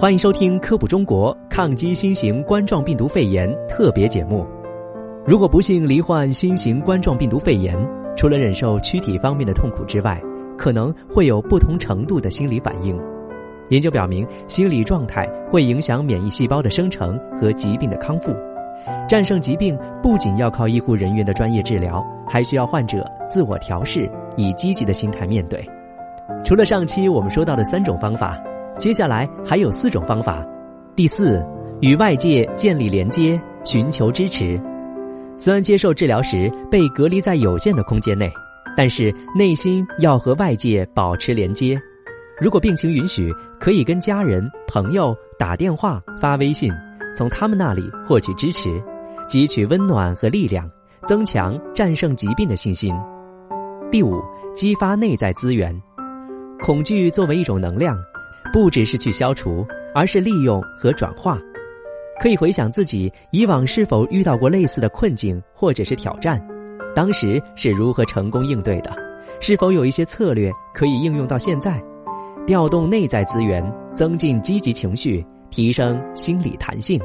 欢迎收听《科普中国抗击新型冠状病毒肺炎》特别节目。如果不幸罹患新型冠状病毒肺炎，除了忍受躯体方面的痛苦之外，可能会有不同程度的心理反应。研究表明，心理状态会影响免疫细胞的生成和疾病的康复。战胜疾病不仅要靠医护人员的专业治疗，还需要患者自我调试，以积极的心态面对。除了上期我们说到的三种方法。接下来还有四种方法。第四，与外界建立连接，寻求支持。虽然接受治疗时被隔离在有限的空间内，但是内心要和外界保持连接。如果病情允许，可以跟家人、朋友打电话、发微信，从他们那里获取支持，汲取温暖和力量，增强战胜疾病的信心。第五，激发内在资源。恐惧作为一种能量。不只是去消除，而是利用和转化。可以回想自己以往是否遇到过类似的困境或者是挑战，当时是如何成功应对的？是否有一些策略可以应用到现在？调动内在资源，增进积极情绪，提升心理弹性。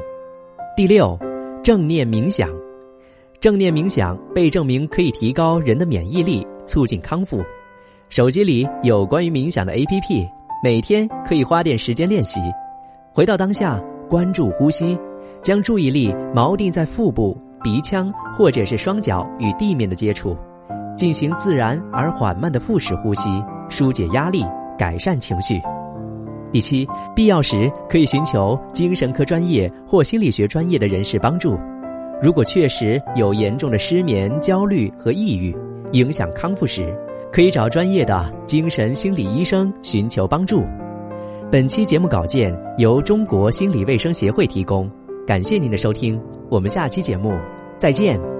第六，正念冥想。正念冥想被证明可以提高人的免疫力，促进康复。手机里有关于冥想的 APP。每天可以花点时间练习，回到当下，关注呼吸，将注意力锚定在腹部、鼻腔或者是双脚与地面的接触，进行自然而缓慢的腹式呼吸，疏解压力，改善情绪。第七，必要时可以寻求精神科专业或心理学专业的人士帮助。如果确实有严重的失眠、焦虑和抑郁，影响康复时。可以找专业的精神心理医生寻求帮助。本期节目稿件由中国心理卫生协会提供，感谢您的收听，我们下期节目再见。